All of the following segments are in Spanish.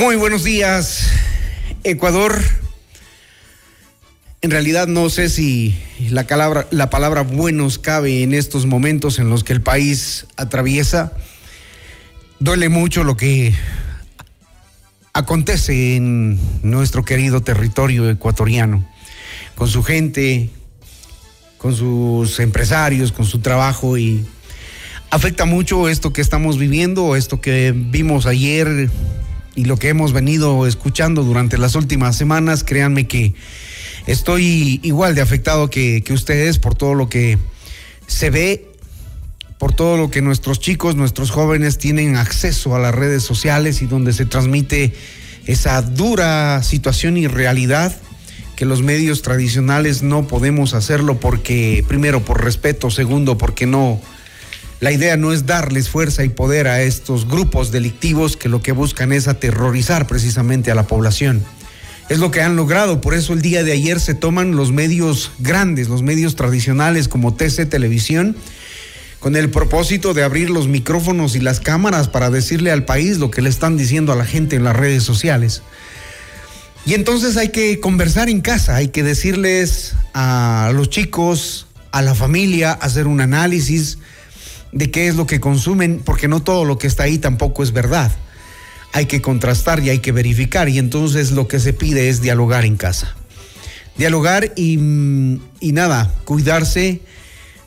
Muy buenos días, Ecuador. En realidad no sé si la palabra, la palabra buenos cabe en estos momentos en los que el país atraviesa. Duele mucho lo que acontece en nuestro querido territorio ecuatoriano, con su gente, con sus empresarios, con su trabajo y afecta mucho esto que estamos viviendo, esto que vimos ayer y lo que hemos venido escuchando durante las últimas semanas, créanme que estoy igual de afectado que, ustedes por todo lo que se ve, por todo lo que nuestros chicos, nuestros jóvenes tienen acceso a las redes sociales y donde se transmite esa dura situación y realidad que los medios tradicionales no podemos hacerlo porque, primero, por respeto, segundo, porque no la idea no es darles fuerza y poder a estos grupos delictivos que lo que buscan es aterrorizar precisamente a la población. Es lo que han logrado, por eso el día de ayer se toman los medios grandes, los medios tradicionales como TC Televisión, con el propósito de abrir los micrófonos y las cámaras para decirle al país lo que le están diciendo a la gente en las redes sociales. Y entonces hay que conversar en casa, hay que decirles a los chicos, a la familia, hacer un análisis, de qué es lo que consumen, porque no todo lo que está ahí tampoco es verdad. Hay que contrastar y hay que verificar y entonces lo que se pide es dialogar en casa. Dialogar y, y nada, cuidarse.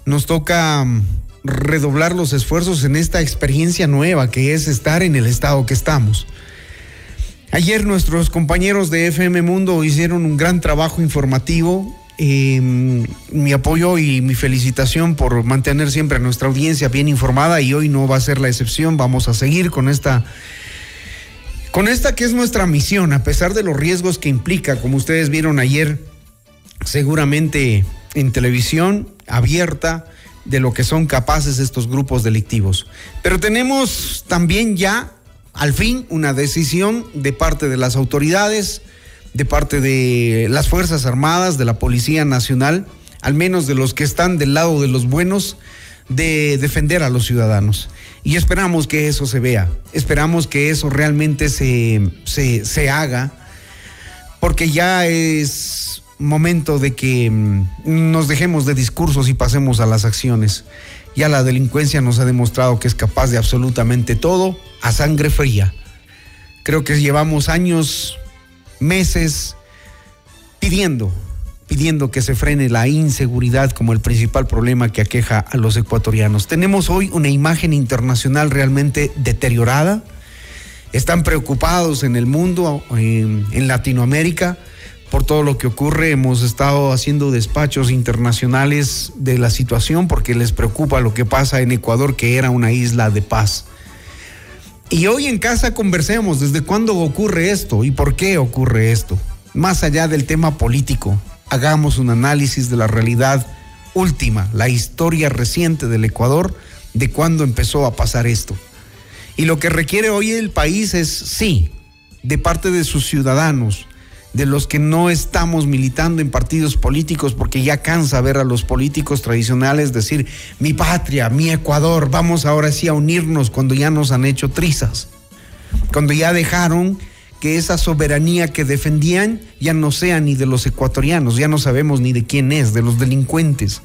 Nos toca mm, redoblar los esfuerzos en esta experiencia nueva que es estar en el estado que estamos. Ayer nuestros compañeros de FM Mundo hicieron un gran trabajo informativo Em, mi apoyo y mi felicitación por mantener siempre a nuestra audiencia bien informada y hoy no va a ser la excepción. Vamos a seguir con esta, con esta que es nuestra misión, a pesar de los riesgos que implica, como ustedes vieron ayer, seguramente en televisión abierta de lo que son capaces estos grupos delictivos. Pero tenemos también ya, al fin, una decisión de parte de las autoridades de parte de las Fuerzas Armadas, de la Policía Nacional, al menos de los que están del lado de los buenos, de defender a los ciudadanos. Y esperamos que eso se vea, esperamos que eso realmente se, se, haga, porque ya es momento de que mm, nos dejemos de discursos y pasemos a las acciones. Ya la delincuencia nos ha demostrado que es capaz de absolutamente todo a sangre fría. Creo que llevamos años meses pidiendo, pidiendo que se frene la inseguridad como el principal problema que aqueja a los ecuatorianos. Tenemos hoy una imagen internacional realmente deteriorada. Están preocupados en el mundo, en, en Latinoamérica, por todo lo que ocurre. Hemos estado haciendo despachos internacionales de la situación porque les preocupa lo que pasa en Ecuador, que era una isla de paz. Y hoy en casa conversemos desde cuándo ocurre esto y por qué ocurre esto. Más allá del tema político, hagamos un análisis de la realidad última, la historia reciente del Ecuador, de cuándo empezó a pasar esto. Y lo que requiere hoy el país es, sí, de parte de sus ciudadanos, de los que no estamos militando en partidos políticos, porque ya cansa ver a los políticos tradicionales decir, mi patria, mi Ecuador, vamos ahora sí a unirnos cuando ya nos han hecho trizas, cuando ya dejaron que esa soberanía que defendían ya no sea ni de los ecuatorianos, ya no sabemos ni de quién es, de los delincuentes.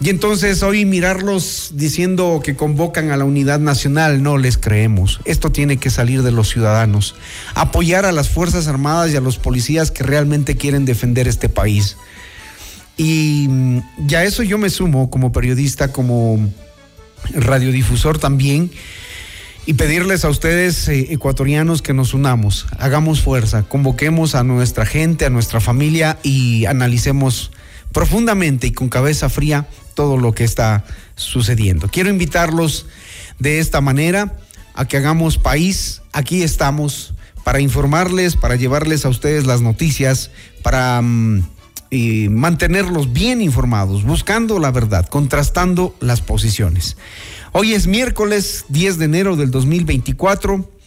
Y entonces hoy mirarlos diciendo que convocan a la unidad nacional, no les creemos. Esto tiene que salir de los ciudadanos. Apoyar a las Fuerzas Armadas y a los policías que realmente quieren defender este país. Y ya eso yo me sumo como periodista, como radiodifusor también, y pedirles a ustedes, eh, ecuatorianos, que nos unamos, hagamos fuerza, convoquemos a nuestra gente, a nuestra familia y analicemos profundamente y con cabeza fría todo lo que está sucediendo. Quiero invitarlos de esta manera a que hagamos país. Aquí estamos para informarles, para llevarles a ustedes las noticias, para mm, mantenerlos bien informados, buscando la verdad, contrastando las posiciones. Hoy es miércoles 10 de enero del 2024.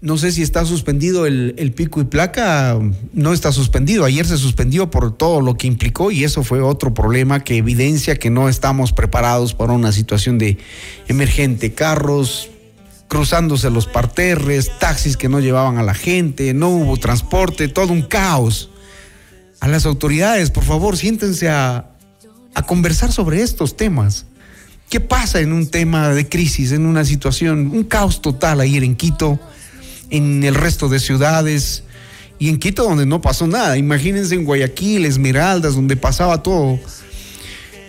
No sé si está suspendido el, pico y placa, no está suspendido. Ayer se suspendió por todo lo que implicó y eso fue otro problema que evidencia que no estamos preparados para una situación de emergente. Carros cruzándose los parterres, taxis que no llevaban a la gente, no hubo transporte, todo un caos. A las autoridades, por favor, siéntense a, a conversar sobre estos temas. ¿Qué pasa en un tema de crisis, en una situación, un caos total ayer en Quito? En el resto de ciudades y en Quito donde no pasó nada. Imagínense en Guayaquil, Esmeraldas, donde pasaba todo.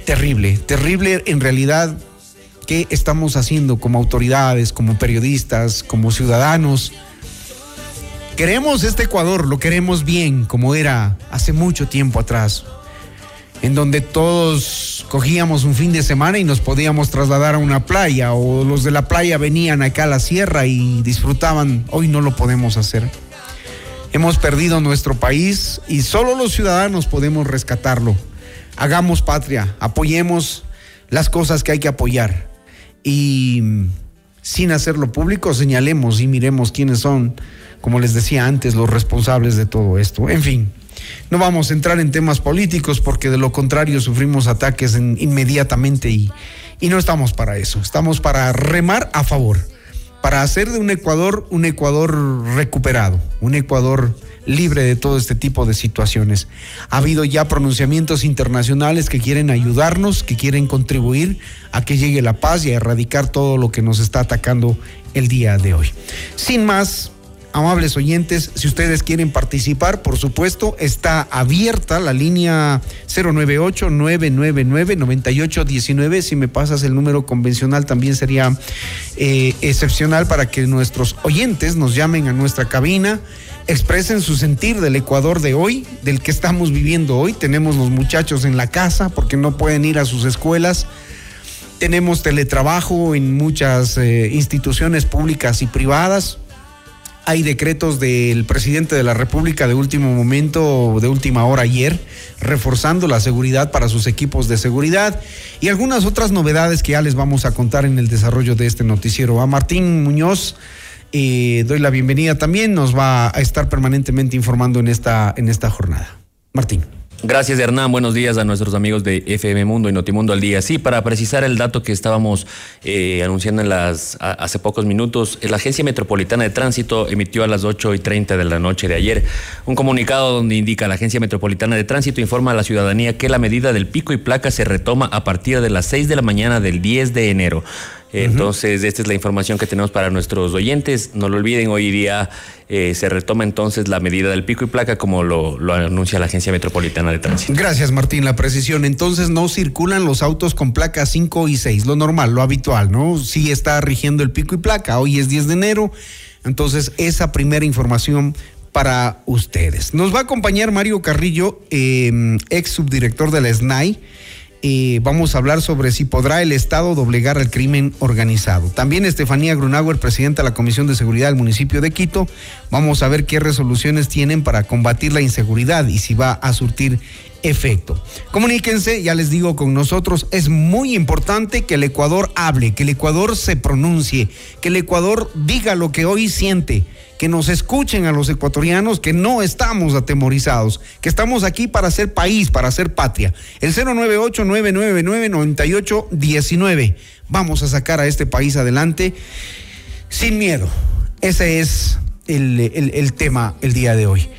Terrible, terrible en realidad qué estamos haciendo como autoridades, como periodistas, como ciudadanos. Queremos este Ecuador, lo queremos bien, como era hace mucho tiempo atrás en donde todos cogíamos un fin de semana y nos podíamos trasladar a una playa o los de la playa venían acá a la sierra y disfrutaban. Hoy no lo podemos hacer. Hemos perdido nuestro país y solo los ciudadanos podemos rescatarlo. Hagamos patria, apoyemos las cosas que hay que apoyar y sin hacerlo público señalemos y miremos quiénes son, como les decía antes, los responsables de todo esto. En fin. No vamos a entrar en temas políticos porque de lo contrario sufrimos ataques inmediatamente y, y no estamos para eso. Estamos para remar a favor, para hacer de un Ecuador un Ecuador recuperado, un Ecuador libre de todo este tipo de situaciones. Ha habido ya pronunciamientos internacionales que quieren ayudarnos, que quieren contribuir a que llegue la paz y a erradicar todo lo que nos está atacando el día de hoy. Sin más, amables oyentes, si ustedes quieren participar, por supuesto, está abierta la línea 098-999-9819. Si me pasas el número convencional, también sería eh, excepcional para que nuestros oyentes nos llamen a nuestra cabina, expresen su sentir del Ecuador de hoy, del que estamos viviendo hoy. Tenemos los muchachos en la casa porque no pueden ir a sus escuelas. Tenemos teletrabajo en muchas eh, instituciones públicas y privadas hay decretos del presidente de la República de último momento, de última hora ayer, reforzando la seguridad para sus equipos de seguridad y algunas otras novedades que ya les vamos a contar en el desarrollo de este noticiero. A Martín Muñoz. Eh, doy la bienvenida también, nos va a estar permanentemente informando en esta, en esta jornada. Martín. Gracias Hernán, buenos días a nuestros amigos de FM Mundo y Notimundo al día. Sí, para precisar el dato que estábamos eh, anunciando en las, hace pocos minutos, la Agencia Metropolitana de Tránsito emitió a las 8 y 30 de la noche de ayer un comunicado donde indica la Agencia Metropolitana de Tránsito informa a la ciudadanía que la medida del pico y placa se retoma a partir de las 6 de la mañana del 10 de enero. Entonces, esta es la información que tenemos para nuestros oyentes. No lo olviden, hoy día eh, se retoma entonces la medida del pico y placa como lo, lo, anuncia la Agencia Metropolitana de Tránsito. Gracias, Martín. La precisión. Entonces, no circulan los autos con placa 5 y 6, lo normal, lo habitual, ¿no? Sí está rigiendo el pico y placa. Hoy es 10 de enero. Entonces, esa primera información para ustedes. Nos va a acompañar Mario Carrillo, eh, ex subdirector de la SNAI vamos a hablar sobre si podrá el Estado doblegar al crimen organizado. También Estefanía Grunauer, presidenta de la Comisión de Seguridad del municipio de Quito. Vamos a ver qué resoluciones tienen para combatir la inseguridad y si va a surtir efecto. Comuníquense, ya les digo con nosotros, es muy importante que el Ecuador hable, que el Ecuador se pronuncie, que el Ecuador diga lo que hoy siente que nos escuchen a los ecuatorianos que no estamos atemorizados, que estamos aquí para ser país, para ser patria. El 098-999-9819. Vamos a sacar a este país adelante sin miedo. Ese es el, tema el día de hoy.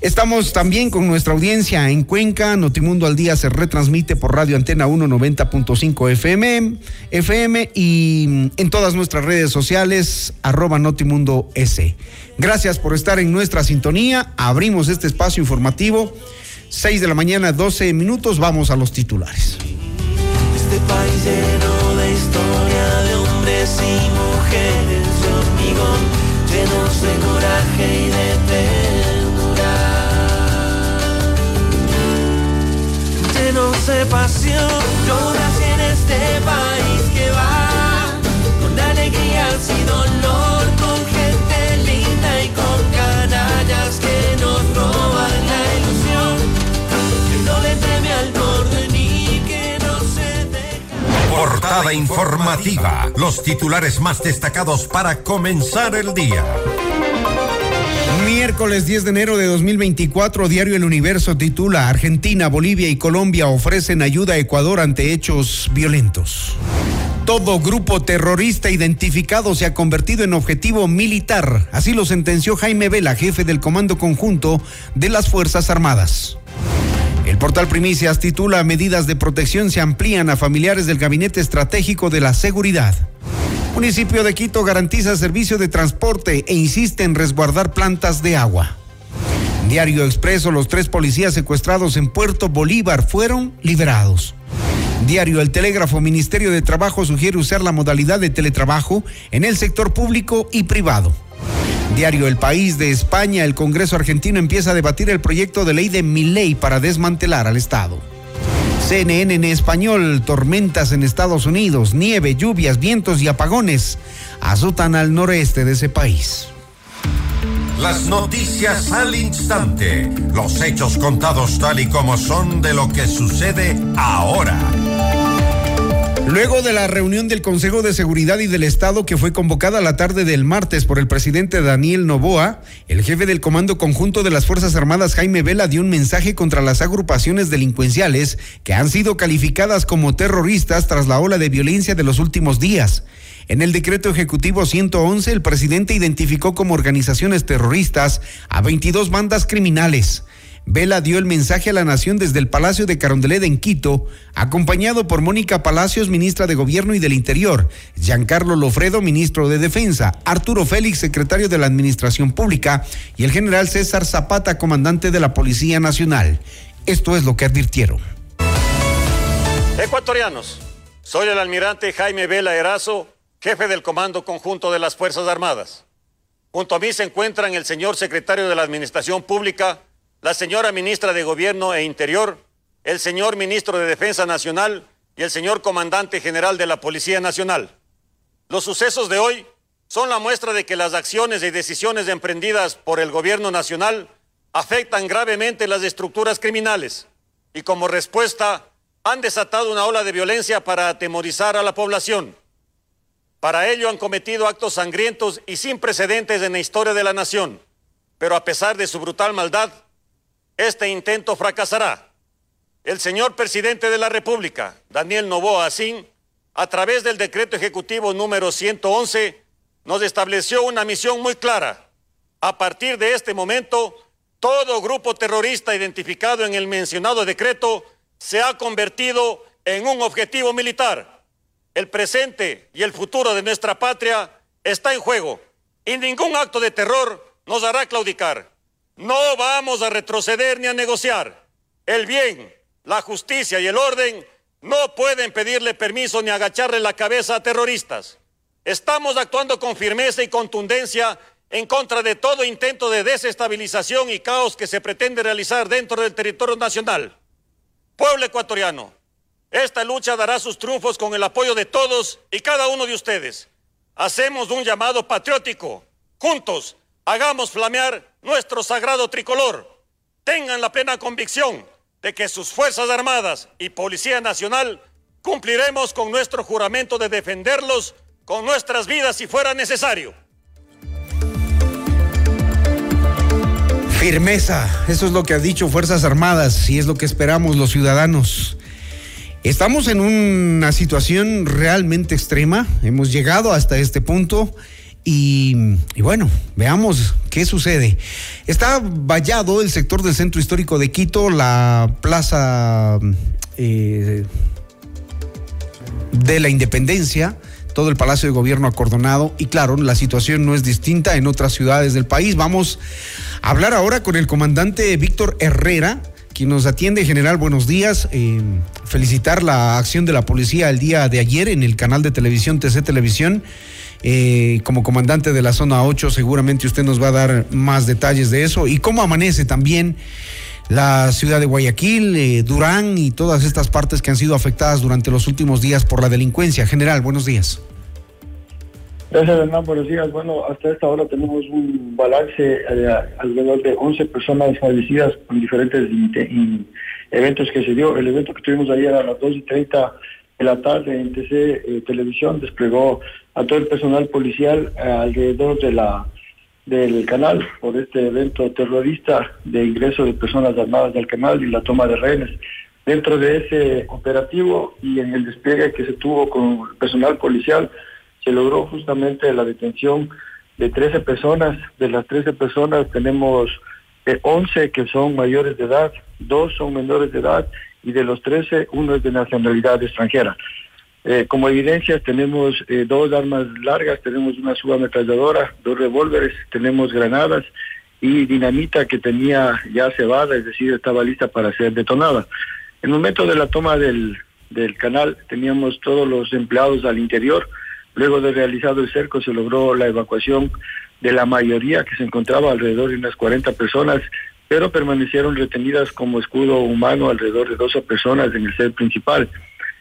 Estamos también con nuestra audiencia en Cuenca. Notimundo al día se retransmite por Radio Antena 190.5 FM, FM y en todas nuestras redes sociales, arroba Notimundo S. Gracias por estar en nuestra sintonía. Abrimos este espacio informativo. 6 de la mañana, 12 minutos. Vamos a los titulares. Este país lleno de historia de hombres y mujeres de hormigón, llenos de coraje de pasión, yo nací en este país que va con alegría y dolor, con gente linda y con canallas que nos roban la ilusión, que no le teme al borde ni que no se deja. Portada informativa. Los titulares más destacados para comenzar el día. Miércoles 10 de enero de 2024, Diario El Universo titula Argentina, Bolivia y Colombia ofrecen ayuda a Ecuador ante hechos violentos. Todo grupo terrorista identificado se ha convertido en objetivo militar. Así lo sentenció Jaime Vela, jefe del Comando Conjunto de las Fuerzas Armadas. El portal Primicias titula Medidas de protección se amplían a familiares del Gabinete Estratégico de la Seguridad. Municipio de Quito garantiza servicio de transporte e insiste en resguardar plantas de agua. Diario Expreso, los tres policías secuestrados en Puerto Bolívar fueron liberados. Diario El Telégrafo, Ministerio de Trabajo sugiere usar la modalidad de teletrabajo en el sector público y privado. Diario El País de España, el Congreso argentino empieza a debatir el proyecto de ley de Miley para desmantelar al Estado. CNN en español, tormentas en Estados Unidos, nieve, lluvias, vientos y apagones azotan al noreste de ese país. Las noticias al instante. Los hechos contados tal y como son de lo que sucede ahora. Luego de la reunión del Consejo de Seguridad y del Estado que fue convocada la tarde del martes por el presidente Daniel Novoa, el jefe del Comando Conjunto de las Fuerzas Armadas Jaime Vela dio un mensaje contra las agrupaciones delincuenciales que han sido calificadas como terroristas tras la ola de violencia de los últimos días. En el decreto ejecutivo 111, el presidente identificó como organizaciones terroristas a 22 bandas criminales. Vela dio el mensaje a la nación desde el Palacio de Carondelet en Quito, acompañado por Mónica Palacios, ministra de Gobierno y del Interior, Giancarlo Lofredo, ministro de Defensa, Arturo Félix, secretario de la Administración Pública, y el general César Zapata, comandante de la Policía Nacional. Esto es lo que advirtieron. Ecuatorianos, soy el almirante Jaime Vela Erazo, jefe del Comando Conjunto de las Fuerzas Armadas. Junto a mí se encuentran el señor secretario de la Administración Pública, la señora ministra de Gobierno e Interior, el señor ministro de Defensa Nacional y el señor comandante general de la Policía Nacional. Los sucesos de hoy son la muestra de que las acciones y decisiones emprendidas por el Gobierno Nacional afectan gravemente las estructuras criminales y como respuesta han desatado una ola de violencia para atemorizar a la población. Para ello han cometido actos sangrientos y sin precedentes en la historia de la nación, pero a pesar de su brutal maldad, este intento fracasará. El señor presidente de la República, Daniel Novoa Asín, a través del decreto ejecutivo número 111, nos estableció una misión muy clara. A partir de este momento, todo grupo terrorista identificado en el mencionado decreto se ha convertido en un objetivo militar. El presente y el futuro de nuestra patria está en juego y ningún acto de terror nos hará claudicar. No vamos a retroceder ni a negociar. El bien, la justicia y el orden no pueden pedirle permiso ni agacharle la cabeza a terroristas. Estamos actuando con firmeza y contundencia en contra de todo intento de desestabilización y caos que se pretende realizar dentro del territorio nacional. Pueblo ecuatoriano, esta lucha dará sus triunfos con el apoyo de todos y cada uno de ustedes. Hacemos un llamado patriótico. Juntos, hagamos flamear nuestro sagrado tricolor. Tengan la plena convicción de que sus Fuerzas Armadas y Policía Nacional cumpliremos con nuestro juramento de defenderlos con nuestras vidas si fuera necesario. Firmeza, eso es lo que ha dicho Fuerzas Armadas y es lo que esperamos los ciudadanos. Estamos en una situación realmente extrema, hemos llegado hasta este punto Y, bueno, veamos qué sucede. Está vallado el sector del centro histórico de Quito, la plaza eh, de la Independencia, todo el Palacio de Gobierno acordonado y claro, la situación no es distinta en otras ciudades del país. Vamos a hablar ahora con el comandante Víctor Herrera, quien nos atiende. General, buenos días. Eh, felicitar la acción de la policía el día de ayer en el canal de televisión TC Televisión. Eh, como comandante de la zona 8, seguramente usted nos va a dar más detalles de eso y cómo amanece también la ciudad de Guayaquil, eh, Durán y todas estas partes que han sido afectadas durante los últimos días por la delincuencia. General, buenos días. Gracias, Hernán. Buenos días. Bueno, hasta esta hora tenemos un balance eh, alrededor de 11 personas fallecidas con diferentes eventos que se dio. El evento que tuvimos ayer a las 2 y 30 de la tarde en TC eh, Televisión desplegó a todo el personal policial alrededor de la del canal por este evento terrorista de ingreso de personas armadas del canal y la toma de rehenes. Dentro de ese operativo y en el despliegue que se tuvo con el personal policial, se logró justamente la detención de 13 personas. De las 13 personas tenemos 11 eh, que son mayores de edad, dos son menores de edad y de los 13 uno es de nacionalidad extranjera. Eh, como evidencia tenemos eh, dos armas largas, tenemos una subametralladora, dos revólveres, tenemos granadas y dinamita que tenía ya cebada, es decir, estaba lista para ser detonada. En el momento de la toma del, del canal teníamos todos los empleados al interior, Luego de realizado el cerco se logró la evacuación de la mayoría que se encontraba alrededor de unas 40 personas, pero permanecieron retenidas como escudo humano alrededor de 12 personas en el set principal.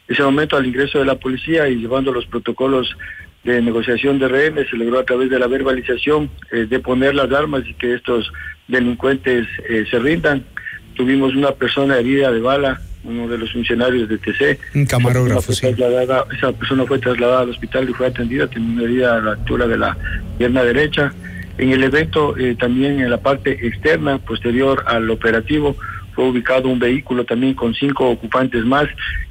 Ese momento, al ingreso de la policía y llevando los protocolos de negociación de rehenes, se logró a través de la verbalización eh, de poner las armas y que estos delincuentes eh, se rindan. Tuvimos una persona herida de bala, uno de los funcionarios de TC. Un camarógrafo, esa persona, sí. esa persona fue trasladada al hospital y fue atendida, tenía una herida a la altura de la pierna derecha. En el evento, eh, también en la parte externa, posterior al operativo, fue ubicado un vehículo también con cinco ocupantes más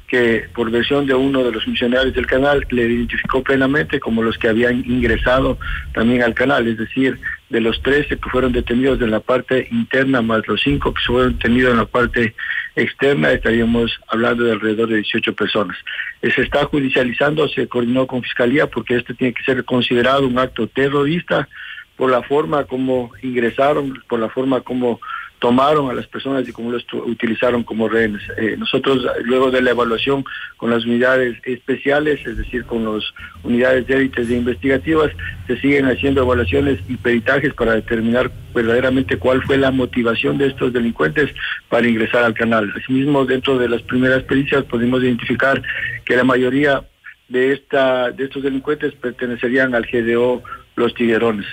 que por versión de uno de los funcionarios del canal le identificó plenamente como los que habían ingresado también al canal, es decir, de los 13 que fueron detenidos en la parte interna más los cinco que fueron detenidos en la parte externa, estaríamos hablando de alrededor de 18 personas. Eh, se está judicializando, se coordinó con Fiscalía porque este tiene que ser considerado un acto terrorista por la forma como ingresaron, por la forma como tomaron a las personas y cómo los utilizaron como rehenes. Eh, nosotros, luego de la evaluación con las unidades especiales, es decir, con las unidades de élites de investigativas, se siguen haciendo evaluaciones y peritajes para determinar verdaderamente cuál fue la motivación de estos delincuentes para ingresar al canal. Asimismo, dentro de las primeras pericias pudimos identificar que la mayoría de, esta, de estos delincuentes pertenecerían al GDO Los Tiguerones.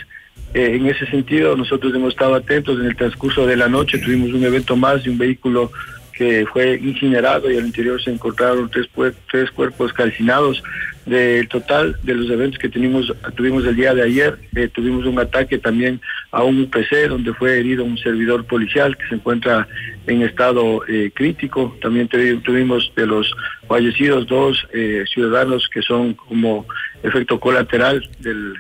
Eh, en ese sentido, nosotros hemos estado atentos en el transcurso de la noche, tuvimos un evento más de un vehículo que fue incinerado y al interior se encontraron tres, tres cuerpos calcinados. Del total de los eventos que tuvimos, tuvimos el día de ayer, eh, tuvimos un ataque también a un UPC donde fue herido un servidor policial que se encuentra en estado eh, crítico. También tuvimos de los fallecidos dos ciudadanos que son como efecto colateral del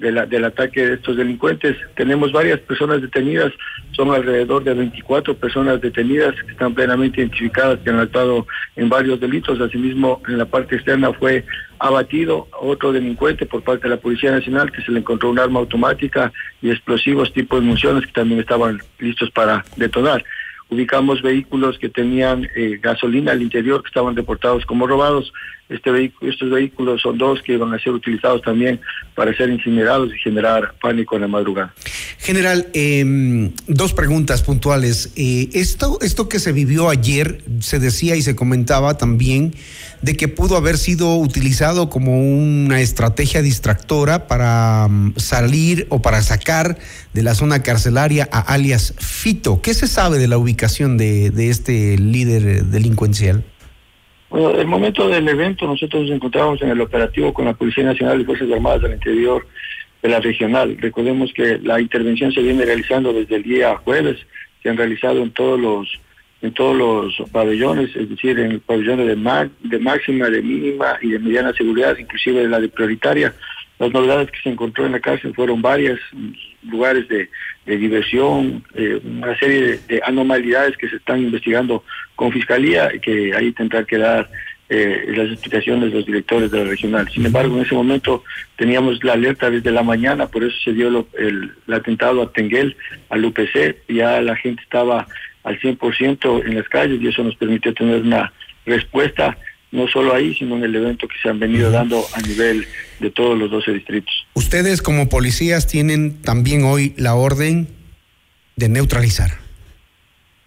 del ataque de estos delincuentes. Tenemos varias personas detenidas, son alrededor de 24 personas detenidas que están plenamente identificadas, que han actuado en varios delitos. Asimismo, en la parte externa fue abatido otro delincuente por parte de la Policía Nacional que se le encontró un arma automática y explosivos tipo de municiones que también estaban listos para detonar ubicamos vehículos que tenían eh, gasolina al interior que estaban deportados como robados. Este vehículo, estos vehículos son dos que iban a ser utilizados también para ser incinerados y generar pánico en la madrugada. General, eh, dos preguntas puntuales. Eh, esto, esto que se vivió ayer, se decía y se comentaba también de que pudo haber sido utilizado como una estrategia distractora para um, salir o para sacar de la zona carcelaria a alias Fito. ¿Qué se sabe de la ubicación de, de este líder delincuencial? Bueno, el momento del evento nosotros nos encontramos en el operativo con la Policía Nacional y Fuerzas Armadas del Interior de la regional. Recordemos que la intervención se viene realizando desde el día jueves, se han realizado en todos los en todos los pabellones, es decir, en el pabellón de, de máxima, de mínima y de mediana seguridad, inclusive de la de prioritaria. Las novedades que se encontró en la cárcel fueron varias, lugares de, diversión, eh, una serie de, de, anomalidades que se están investigando con fiscalía y que ahí tendrá que dar eh, las explicaciones de los directores de la regional. Sin embargo, en ese momento teníamos la alerta desde la mañana, por eso se dio el, atentado a Tenguel, al UPC, ya la gente estaba al 100% en las calles y eso nos permitió tener una respuesta no solo ahí, sino en el evento que se han venido dando a nivel de todos los 12 distritos. Ustedes como policías tienen también hoy la orden de neutralizar.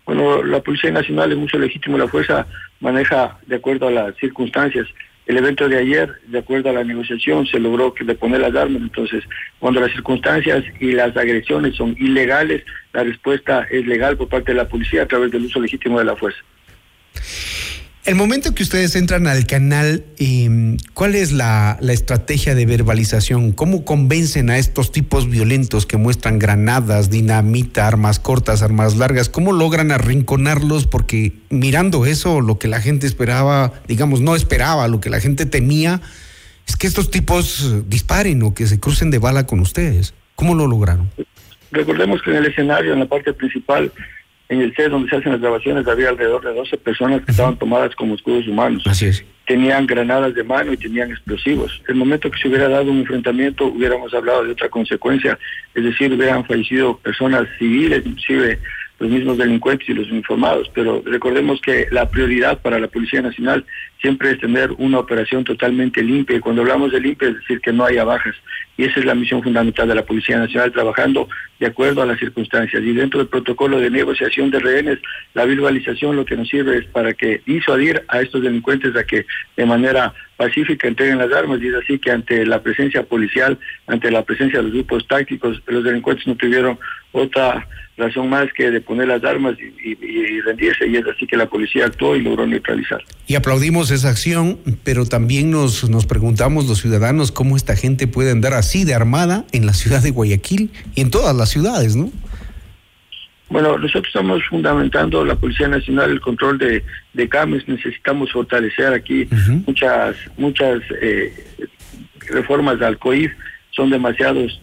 Bueno, la Policía Nacional es mucho legítimo la fuerza maneja de acuerdo a las circunstancias. El evento de ayer, de acuerdo a la negociación, se logró que deponer las armas. Entonces, cuando las circunstancias y las agresiones son ilegales, la respuesta es legal por parte de la policía a través del uso legítimo de la fuerza. El momento que ustedes entran al canal, em, ¿cuál es la, estrategia de verbalización? ¿Cómo convencen a estos tipos violentos que muestran granadas, dinamita, armas cortas, armas largas? ¿Cómo logran arrinconarlos? Porque mirando eso, lo que la gente esperaba, digamos, no esperaba, lo que la gente temía, es que estos tipos disparen o que se crucen de bala con ustedes. ¿Cómo lo lograron? Recordemos que en el escenario, en la parte principal, en el set donde se hacen las grabaciones había alrededor de 12 personas que estaban tomadas como escudos humanos. Así es. Tenían granadas de mano y tenían explosivos. El momento que se hubiera dado un enfrentamiento hubiéramos hablado de otra consecuencia, es decir, hubieran fallecido personas civiles, inclusive los mismos delincuentes y los uniformados, pero recordemos que la prioridad para la Policía Nacional siempre es tener una operación totalmente limpia y cuando hablamos de limpia es decir que no haya bajas y esa es la misión fundamental de la Policía Nacional trabajando de acuerdo a las circunstancias. Y dentro del protocolo de negociación de rehenes la verbalización lo que nos sirve es para que disuadir a estos delincuentes a que de manera pacífica entreguen las armas y es así que ante la presencia policial, ante la presencia de los grupos tácticos, los delincuentes no tuvieron otra razón más que de poner las armas y, rendirse y es así que la policía actuó y logró neutralizar. Y aplaudimos esa acción, pero también nos, nos preguntamos los ciudadanos cómo esta gente puede andar así de armada en la ciudad de Guayaquil y en todas las ciudades, ¿no? Bueno, nosotros estamos fundamentando la Policía Nacional el control de, de CAMES, necesitamos fortalecer aquí muchas muchas eh, reformas al COIF, son demasiados,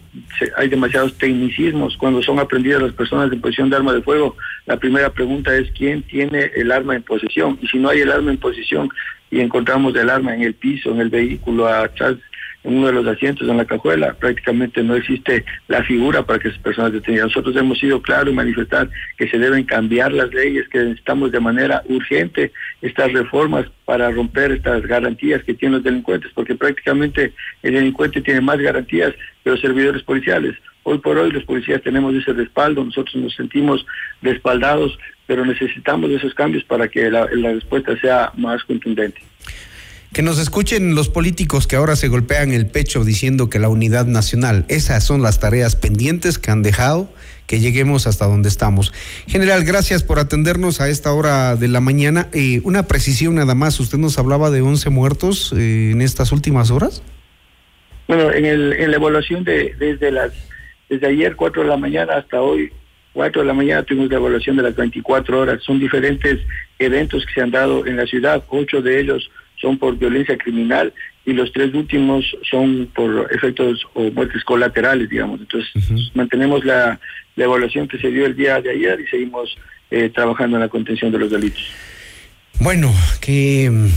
hay demasiados tecnicismos. Cuando son aprendidas las personas en posición de arma de fuego, la primera pregunta es quién tiene el arma en posesión. Y si no hay el arma en posesión y encontramos el arma en el piso, en el vehículo, atrás en uno de los asientos en la cajuela, prácticamente no existe la figura para que esas personas detengan. Nosotros hemos sido claros en manifestar que se deben cambiar las leyes, que necesitamos de manera urgente estas reformas para romper estas garantías que tienen los delincuentes, porque prácticamente el delincuente tiene más garantías que los servidores policiales. Hoy por hoy los policías tenemos ese respaldo, nosotros nos sentimos respaldados, pero necesitamos esos cambios para que la respuesta sea más contundente. Que nos escuchen los políticos que ahora se golpean el pecho diciendo que la unidad nacional, esas son las tareas pendientes que han dejado, que lleguemos hasta donde estamos. General, gracias por atendernos a esta hora de la mañana. Eh, una precisión nada más, usted nos hablaba de 11 muertos eh, en estas últimas horas. Bueno, en, el, en la evaluación de desde las desde ayer 4 de la mañana hasta hoy 4 de la mañana tuvimos la evaluación de las 24 horas. Son diferentes eventos que se han dado en la ciudad, ocho de ellos son por violencia criminal y los tres últimos son por efectos o muertes colaterales, digamos. Entonces, mantenemos la, evaluación que se dio el día de ayer y seguimos eh, trabajando en la contención de los delitos. Bueno, que,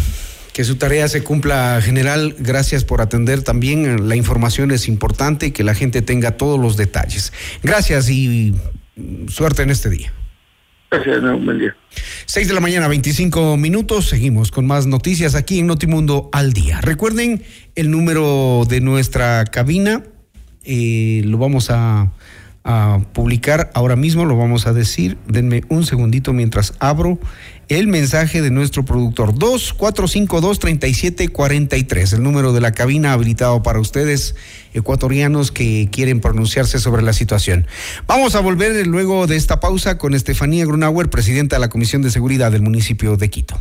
que su tarea se cumpla, general. Gracias por atender también. La información es importante y que la gente tenga todos los detalles. Gracias y suerte en este día. Gracias, buen día. 6 de la mañana, 25 minutos. Seguimos con más noticias aquí en Notimundo al día. Recuerden el número de nuestra cabina. Eh, lo vamos a, a publicar ahora mismo, lo vamos a decir. Denme un segundito mientras abro el mensaje de nuestro productor. 2452-3743, el número de la cabina habilitado para ustedes, ecuatorianos que quieren pronunciarse sobre la situación. Vamos a volver luego de esta pausa con Estefanía Grunauer, presidenta de la Comisión de Seguridad del municipio de Quito.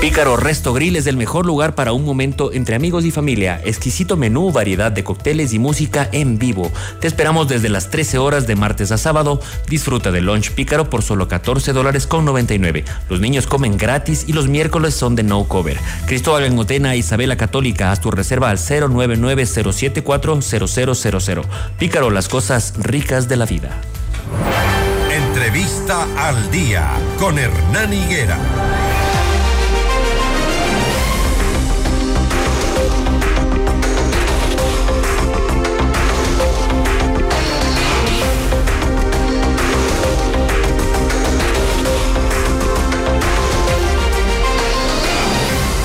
Pícaro Resto Grill es el mejor lugar para un momento entre amigos y familia. Exquisito menú, variedad de cócteles y música en vivo. Te esperamos desde las 13 horas de martes a sábado. Disfruta del lunch Pícaro por solo 14 dólares con 99. Los niños comen gratis y los miércoles son de no cover. Cristóbal Engotena, Isabela Católica, haz tu reserva al 099 074 0000. Pícaro, las cosas ricas de la vida. Entrevista al día con Hernán Higuera.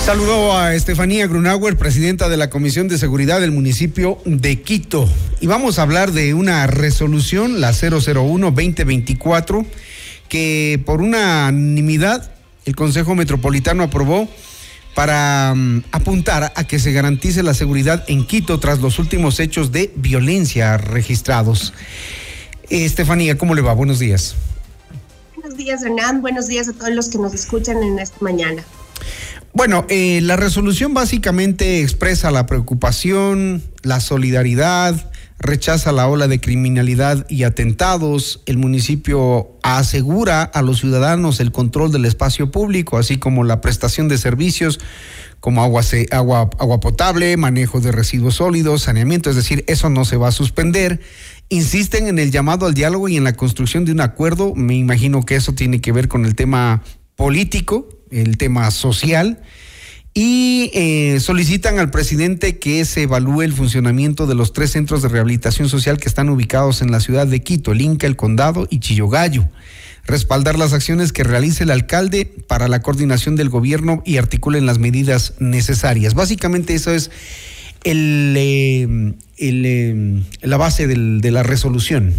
Saludó a Estefanía Grunauer, presidenta de la Comisión de Seguridad del municipio de Quito. Y vamos a hablar de una resolución, la 001-2024, que por unanimidad el Consejo Metropolitano aprobó para um, apuntar a que se garantice la seguridad en Quito tras los últimos hechos de violencia registrados. Estefanía, ¿cómo le va? Buenos días. Buenos días, Hernán. Buenos días a todos los que nos escuchan en esta mañana. Bueno, eh, la resolución básicamente expresa la preocupación, la solidaridad, rechaza la ola de criminalidad y atentados. El municipio asegura a los ciudadanos el control del espacio público, así como la prestación de servicios como agua, agua, agua potable, manejo de residuos sólidos, saneamiento, es decir, eso no se va a suspender. Insisten en el llamado al diálogo y en la construcción de un acuerdo. Me imagino que eso tiene que ver con el tema político, el tema social y eh, solicitan al presidente que se evalúe el funcionamiento de los tres centros de rehabilitación social que están ubicados en la ciudad de Quito, el Inca, el Condado y Chillogallo. Respaldar las acciones que realice el alcalde para la coordinación del gobierno y articulen las medidas necesarias. Básicamente eso es el, eh, eh, la base de la resolución.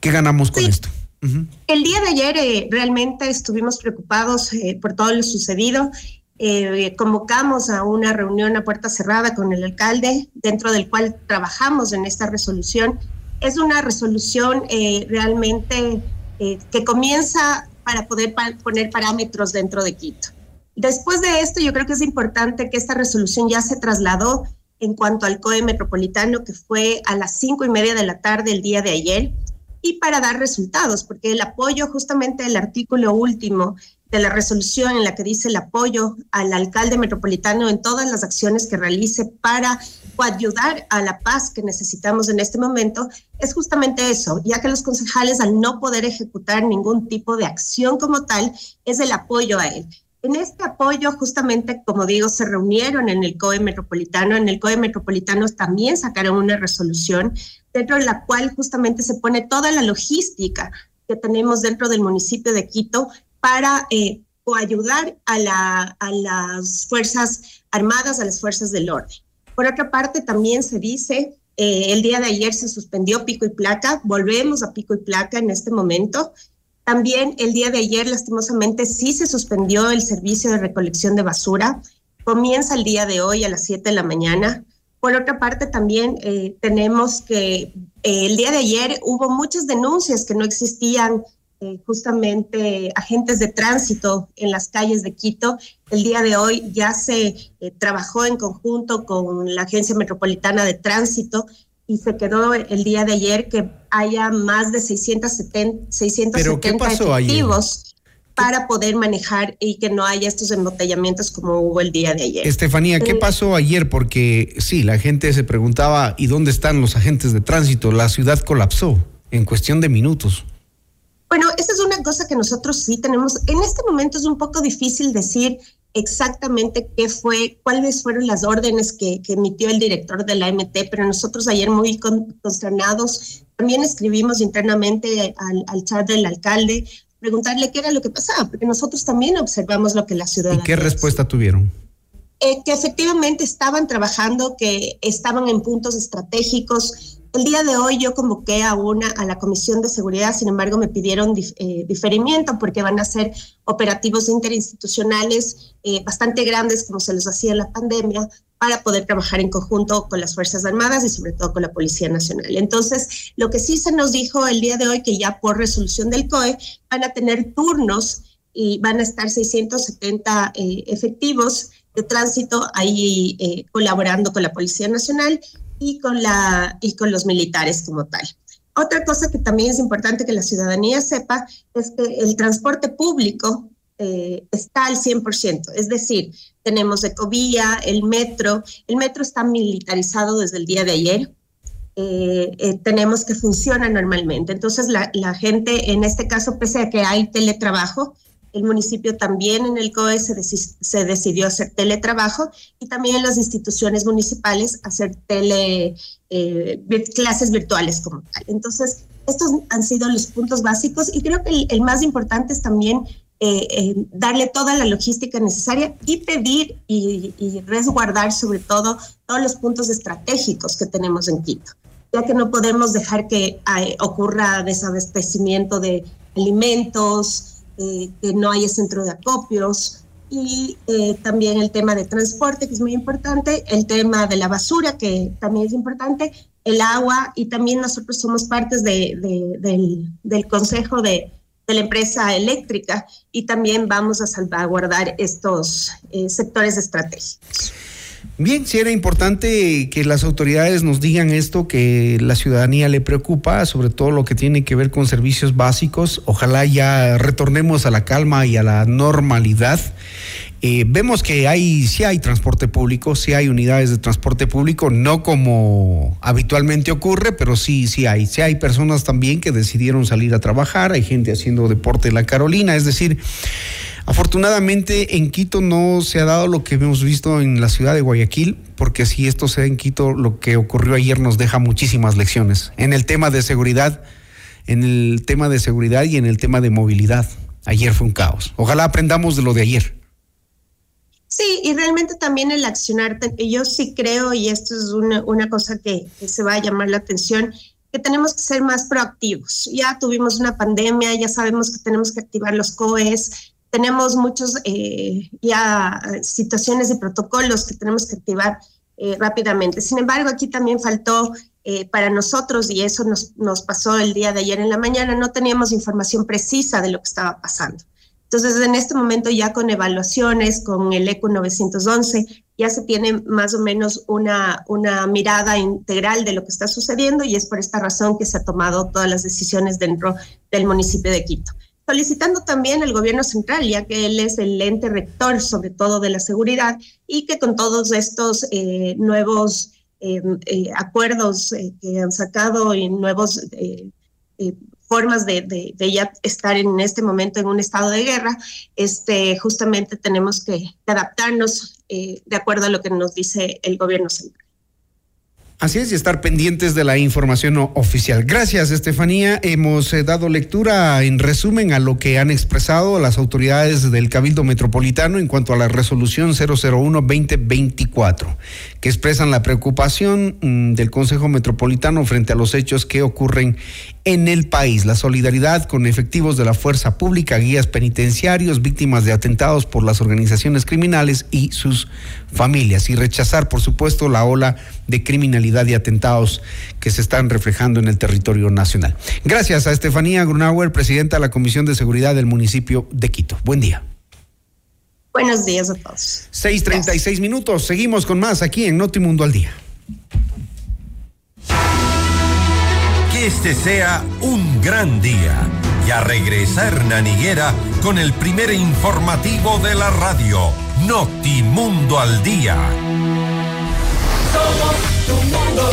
¿Qué ganamos con esto? El día de ayer eh, realmente estuvimos preocupados eh, por todo lo sucedido. Eh, convocamos a una reunión a puerta cerrada con el alcalde, dentro del cual trabajamos en esta resolución. Es una resolución realmente que comienza para poder poner parámetros dentro de Quito. Después de esto, yo creo que es importante que esta resolución ya se trasladó en cuanto al COE metropolitano, que fue a las cinco y media de la tarde el día de ayer y para dar resultados, porque el apoyo, justamente el artículo último de la resolución en la que dice el apoyo al alcalde metropolitano en todas las acciones que realice para ayudar a la paz que necesitamos en este momento, es justamente eso, ya que los concejales al no poder ejecutar ningún tipo de acción como tal, es el apoyo a él. En este apoyo, justamente, como digo, se reunieron en el COE Metropolitano. En el COE Metropolitano también sacaron una resolución dentro de la cual justamente se pone toda la logística que tenemos dentro del municipio de Quito para eh, ayudar a, la, a las Fuerzas Armadas, a las Fuerzas del Orden. Por otra parte, también se dice, eh, el día de ayer se suspendió pico y placa, volvemos a pico y placa en este momento. También el día de ayer, lastimosamente, sí se suspendió el servicio de recolección de basura. Comienza el día de hoy a las 7 de la mañana. Por otra parte, también eh, tenemos que eh, el día de ayer hubo muchas denuncias que no existían eh, justamente agentes de tránsito en las calles de Quito. El día de hoy ya se trabajó en conjunto con la Agencia Metropolitana de Tránsito y se quedó el día de ayer que haya más de 670, 670 efectivos para poder manejar y que no haya estos embotellamientos como hubo el día de ayer. Estefanía, ¿qué pasó ayer? Porque sí, la gente se preguntaba, ¿y dónde están los agentes de tránsito? La ciudad colapsó en cuestión de minutos. Bueno, esa es una cosa que nosotros sí tenemos. En este momento es un poco difícil decir exactamente qué fue, cuáles fueron las órdenes que, emitió el director de la MT, pero nosotros ayer muy consternados también escribimos internamente al, al chat del alcalde preguntarle qué era lo que pasaba, porque nosotros también observamos lo que la ciudad. ¿Y qué respuesta tuvieron? Eh, que efectivamente estaban trabajando, que estaban en puntos estratégicos. El día de hoy yo convoqué a una a la Comisión de Seguridad, sin embargo me pidieron eh, diferimiento porque van a ser operativos interinstitucionales eh, bastante grandes como se los hacía en la pandemia para poder trabajar en conjunto con las Fuerzas Armadas y sobre todo con la Policía Nacional. Entonces, lo que sí se nos dijo el día de hoy que ya por resolución del COE van a tener turnos y van a estar 670 efectivos de tránsito ahí eh, colaborando con la Policía Nacional y con, la, y con los militares como tal. Otra cosa que también es importante que la ciudadanía sepa es que el transporte público eh, está al 100%, es decir, tenemos ecovía, el metro, el metro está militarizado desde el día de ayer, eh, tenemos que funciona normalmente. Entonces, la, la, gente, en este caso, pese a que hay teletrabajo, el municipio también en el COE se, decidió hacer teletrabajo y también en las instituciones municipales hacer eh, clases virtuales como tal. Entonces, estos han sido los puntos básicos y creo que el, más importante es también eh, eh, darle toda la logística necesaria y pedir y, resguardar sobre todo todos los puntos estratégicos que tenemos en Quito, ya que no podemos dejar que ocurra desabastecimiento de alimentos, eh, que no haya centro de acopios y eh, también el tema de transporte, que es muy importante, el tema de la basura, que también es importante, el agua y también nosotros somos partes de, del, del, consejo de, de, la empresa eléctrica y también vamos a salvaguardar estos eh, sectores estratégicos. Bien, sí era importante que las autoridades nos digan esto, que la ciudadanía le preocupa, sobre todo lo que tiene que ver con servicios básicos. Ojalá ya retornemos a la calma y a la normalidad. Eh, vemos que hay, sí hay transporte público, sí hay unidades de transporte público, no como habitualmente ocurre, pero sí, sí hay. Sí hay personas también que decidieron salir a trabajar, hay gente haciendo deporte en la Carolina, es decir, Afortunadamente en Quito no se ha dado lo que hemos visto en la ciudad de Guayaquil, porque si esto se en Quito, lo que ocurrió ayer nos deja muchísimas lecciones en el tema de seguridad, en el tema de seguridad y en el tema de movilidad. Ayer fue un caos. Ojalá aprendamos de lo de ayer. Sí, y realmente también el accionar, yo sí creo, y esto es una, cosa que se va a llamar la atención, que tenemos que ser más proactivos. Ya tuvimos una pandemia, ya sabemos que tenemos que activar los COEs, tenemos muchos eh, ya situaciones y protocolos que tenemos que activar eh, rápidamente. Sin embargo, aquí también faltó eh, para nosotros, y eso nos, nos pasó el día de ayer en la mañana, no teníamos información precisa de lo que estaba pasando. Entonces, en este momento ya con evaluaciones, con el ECO 911, ya se tiene más o menos una, una mirada integral de lo que está sucediendo y es por esta razón que se ha tomado todas las decisiones dentro del municipio de Quito solicitando también el gobierno central, ya que él es el ente rector sobre todo de la seguridad y que con todos estos eh, nuevos em, eh, acuerdos eh, que han sacado y nuevos formas de, de, ya estar en este momento en un estado de guerra, este, justamente tenemos que adaptarnos de acuerdo a lo que nos dice el gobierno central. Así es, y estar pendientes de la información oficial. Gracias, Estefanía. Hemos eh, dado lectura en resumen a lo que han expresado las autoridades del Cabildo Metropolitano en cuanto a la resolución 001-2024, que expresan la preocupación mm, del Consejo Metropolitano frente a los hechos que ocurren en el país. La solidaridad con efectivos de la fuerza pública, guías penitenciarios, víctimas de atentados por las organizaciones criminales y sus familias. Y rechazar, por supuesto, la ola de criminalidad y atentados que se están reflejando en el territorio nacional. Gracias a Estefanía Grunauer, presidenta de la Comisión de Seguridad del municipio de Quito. Buen día. Buenos días a todos. 6:36 minutos. Seguimos con más aquí en Notimundo al Día. Que este sea un gran día. Ya regresa Hernán Higuera con el primer informativo de la radio. Notimundo al Día. Somos tu mundo,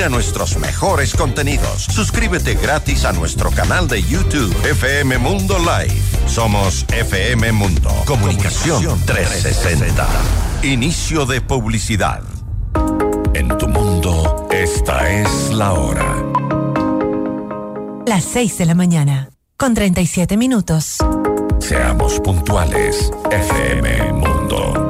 Mira nuestros mejores contenidos. Suscríbete gratis a nuestro canal de YouTube FM Mundo Live. Somos FM Mundo. Comunicación 360. Inicio de publicidad. En tu mundo, esta es la hora. Las 6 de la mañana, con 37 minutos. Seamos puntuales. FM Mundo.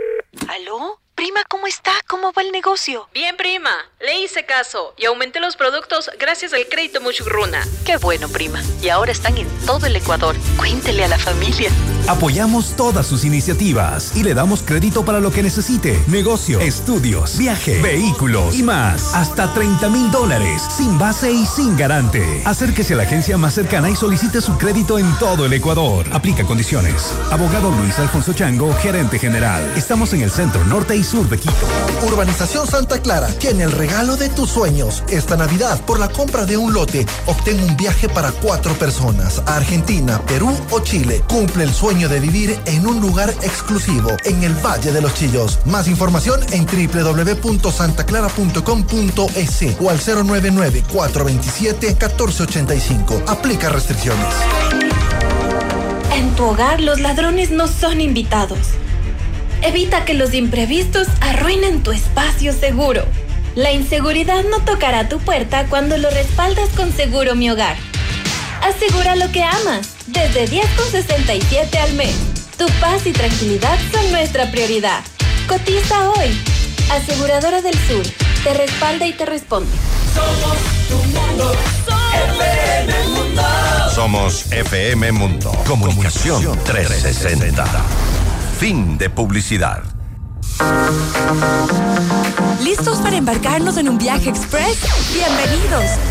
Prima, ¿cómo está? ¿Cómo va el negocio? Bien, prima. Le hice caso y aumenté los productos gracias al crédito Muchugruna. Qué bueno, prima. Y ahora están en todo el Ecuador. Cuéntele a la familia. Apoyamos todas sus iniciativas y le damos crédito para lo que necesite. Negocio, estudios, viaje, vehículos y más. Hasta 30 mil dólares, sin base y sin garante. Acérquese a la agencia más cercana y solicite su crédito en todo el Ecuador. Aplica condiciones. Abogado Luis Alfonso Chango, gerente general. Estamos en el centro norte y sur de Quito. Urbanización Santa Clara tiene el regalo de tus sueños. Esta Navidad, por la compra de un lote, obtén un viaje para cuatro personas a Argentina, Perú o Chile. Cumple el sueño de vivir en un lugar exclusivo en el Valle de los Chillos. Más información en www.santaclara.com.es o al 099-427-1485. Aplica restricciones. En tu hogar los ladrones no son invitados. Evita que los imprevistos arruinen tu espacio seguro. La inseguridad no tocará tu puerta cuando lo respaldas con Seguro Mi Hogar. Asegura lo que amas, desde 10,67 al mes. Tu paz y tranquilidad son nuestra prioridad. Cotiza hoy. Aseguradora del Sur, te respalda y te responde. Somos tu mundo. FM Mundo. Somos FM Mundo. Comunicación 360. Fin de publicidad. ¿Listos para embarcarnos en un viaje express? Bienvenidos.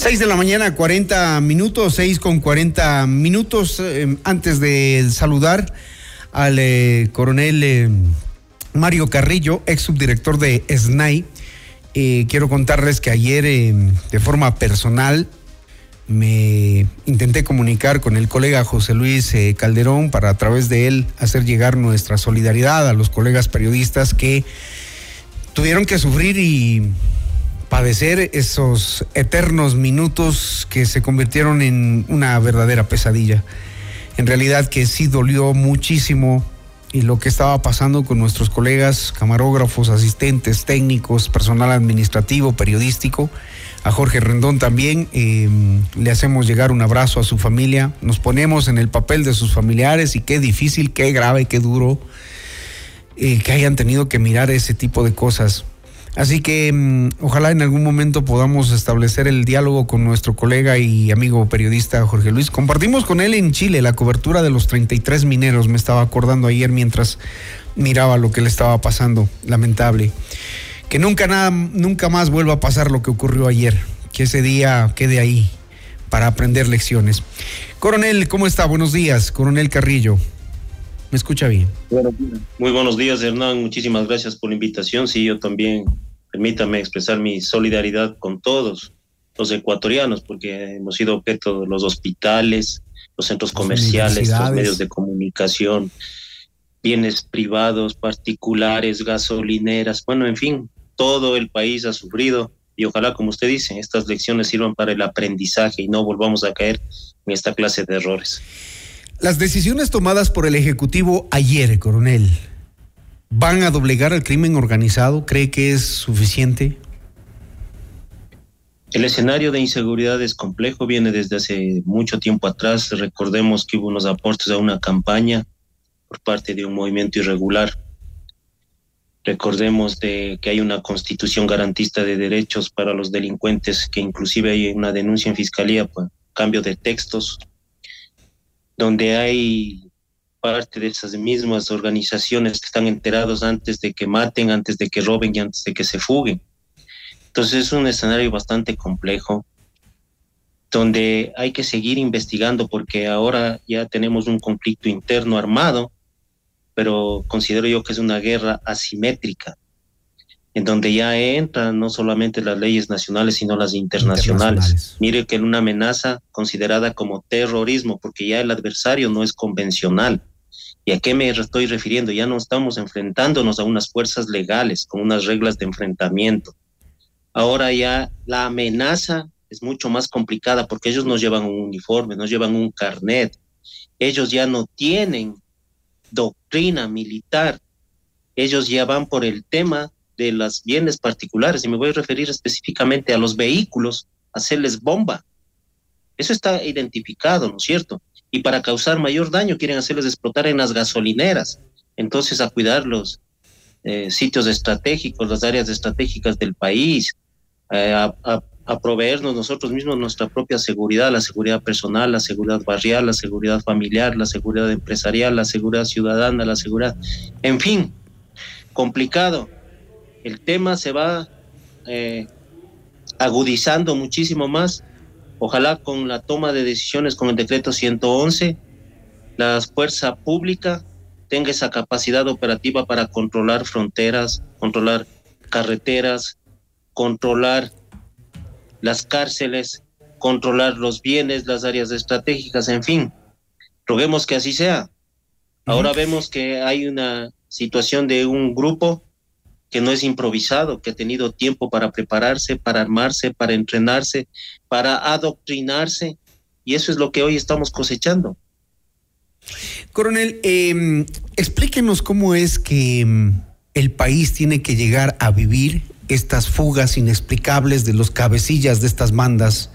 Seis de la mañana, 40 minutos, seis con 40 minutos. eh, antes de saludar al eh, coronel eh, Mario Carrillo, ex subdirector de SNAI, eh, quiero contarles que ayer, eh, de forma personal, me intenté comunicar con el colega José Luis Calderón para a través de él hacer llegar nuestra solidaridad a los colegas periodistas que tuvieron que sufrir y padecer esos eternos minutos que se convirtieron en una verdadera pesadilla. En realidad que sí dolió muchísimo y lo que estaba pasando con nuestros colegas, camarógrafos, asistentes, técnicos, personal administrativo, periodístico. A Jorge Rendón también eh, le hacemos llegar un abrazo a su familia. Nos ponemos en el papel de sus familiares y qué difícil, qué grave, qué duro eh, que hayan tenido que mirar ese tipo de cosas. Así que mm, ojalá en algún momento podamos establecer el diálogo con nuestro colega y amigo periodista Jorge Luis. Compartimos con él en Chile la cobertura de los 33 mineros, me estaba acordando ayer mientras miraba lo que le estaba pasando, lamentable. Que nunca, nada, nunca más vuelva a pasar lo que ocurrió ayer, que ese día quede ahí para aprender lecciones. Coronel, ¿cómo está? Buenos días, Coronel Carrillo. ¿Me escucha bien? Muy buenos días, Hernán. Muchísimas gracias por la invitación. Sí, yo también, permítame expresar mi solidaridad con todos los ecuatorianos, porque hemos sido objeto de los hospitales, los centros comerciales, los medios de comunicación, bienes privados, particulares, gasolineras, bueno, en fin, todo el país ha sufrido y ojalá, como usted dice, estas lecciones sirvan para el aprendizaje y no volvamos a caer en esta clase de errores. Las decisiones tomadas por el Ejecutivo ayer, coronel, ¿van a doblegar al crimen organizado? ¿Cree que es suficiente? El escenario de inseguridad es complejo, viene desde hace mucho tiempo atrás. Recordemos que hubo unos aportes a una campaña por parte de un movimiento irregular. Recordemos de que hay una constitución garantista de derechos para los delincuentes, que inclusive hay una denuncia en fiscalía por cambio de textos, donde hay parte de esas mismas organizaciones que están enterados antes de que maten, antes de que roben y antes de que se fuguen. Entonces es un escenario bastante complejo donde hay que seguir investigando porque ahora ya tenemos un conflicto interno armado, pero considero yo que es una guerra asimétrica, en donde ya entran no solamente las leyes nacionales, sino las internacionales. Mire que una amenaza considerada como terrorismo, porque ya el adversario no es convencional. ¿Y a qué me estoy refiriendo? Ya no estamos enfrentándonos a unas fuerzas legales con unas reglas de enfrentamiento. Ahora ya la amenaza es mucho más complicada porque ellos nos llevan un uniforme, nos llevan un carnet. Ellos ya no tienen doctrina militar. Ellos ya van por el tema de los bienes particulares y me voy a referir específicamente a los vehículos, hacerles bomba. Eso está identificado, ¿no es cierto? Y para causar mayor daño quieren hacerles explotar en las gasolineras. Entonces a cuidar los eh, sitios estratégicos, las áreas estratégicas del país, eh, a, a- a proveernos nosotros mismos nuestra propia seguridad, la seguridad personal, la seguridad barrial, la seguridad familiar, la seguridad empresarial, la seguridad ciudadana, la seguridad, en fin, complicado. El tema se va eh, agudizando muchísimo más. Ojalá con la toma de decisiones con el decreto 111, la fuerza pública tenga esa capacidad operativa para controlar fronteras, controlar carreteras, controlar las cárceles, controlar los bienes, las áreas estratégicas, en fin. Roguemos que así sea. Ahora vemos que hay una situación de un grupo que no es improvisado, que ha tenido tiempo para prepararse, para armarse, para entrenarse, para adoctrinarse, y eso es lo que hoy estamos cosechando. Coronel, eh, explíquenos cómo es que mm, el país tiene que llegar a vivir estas fugas inexplicables de los cabecillas de estas bandas,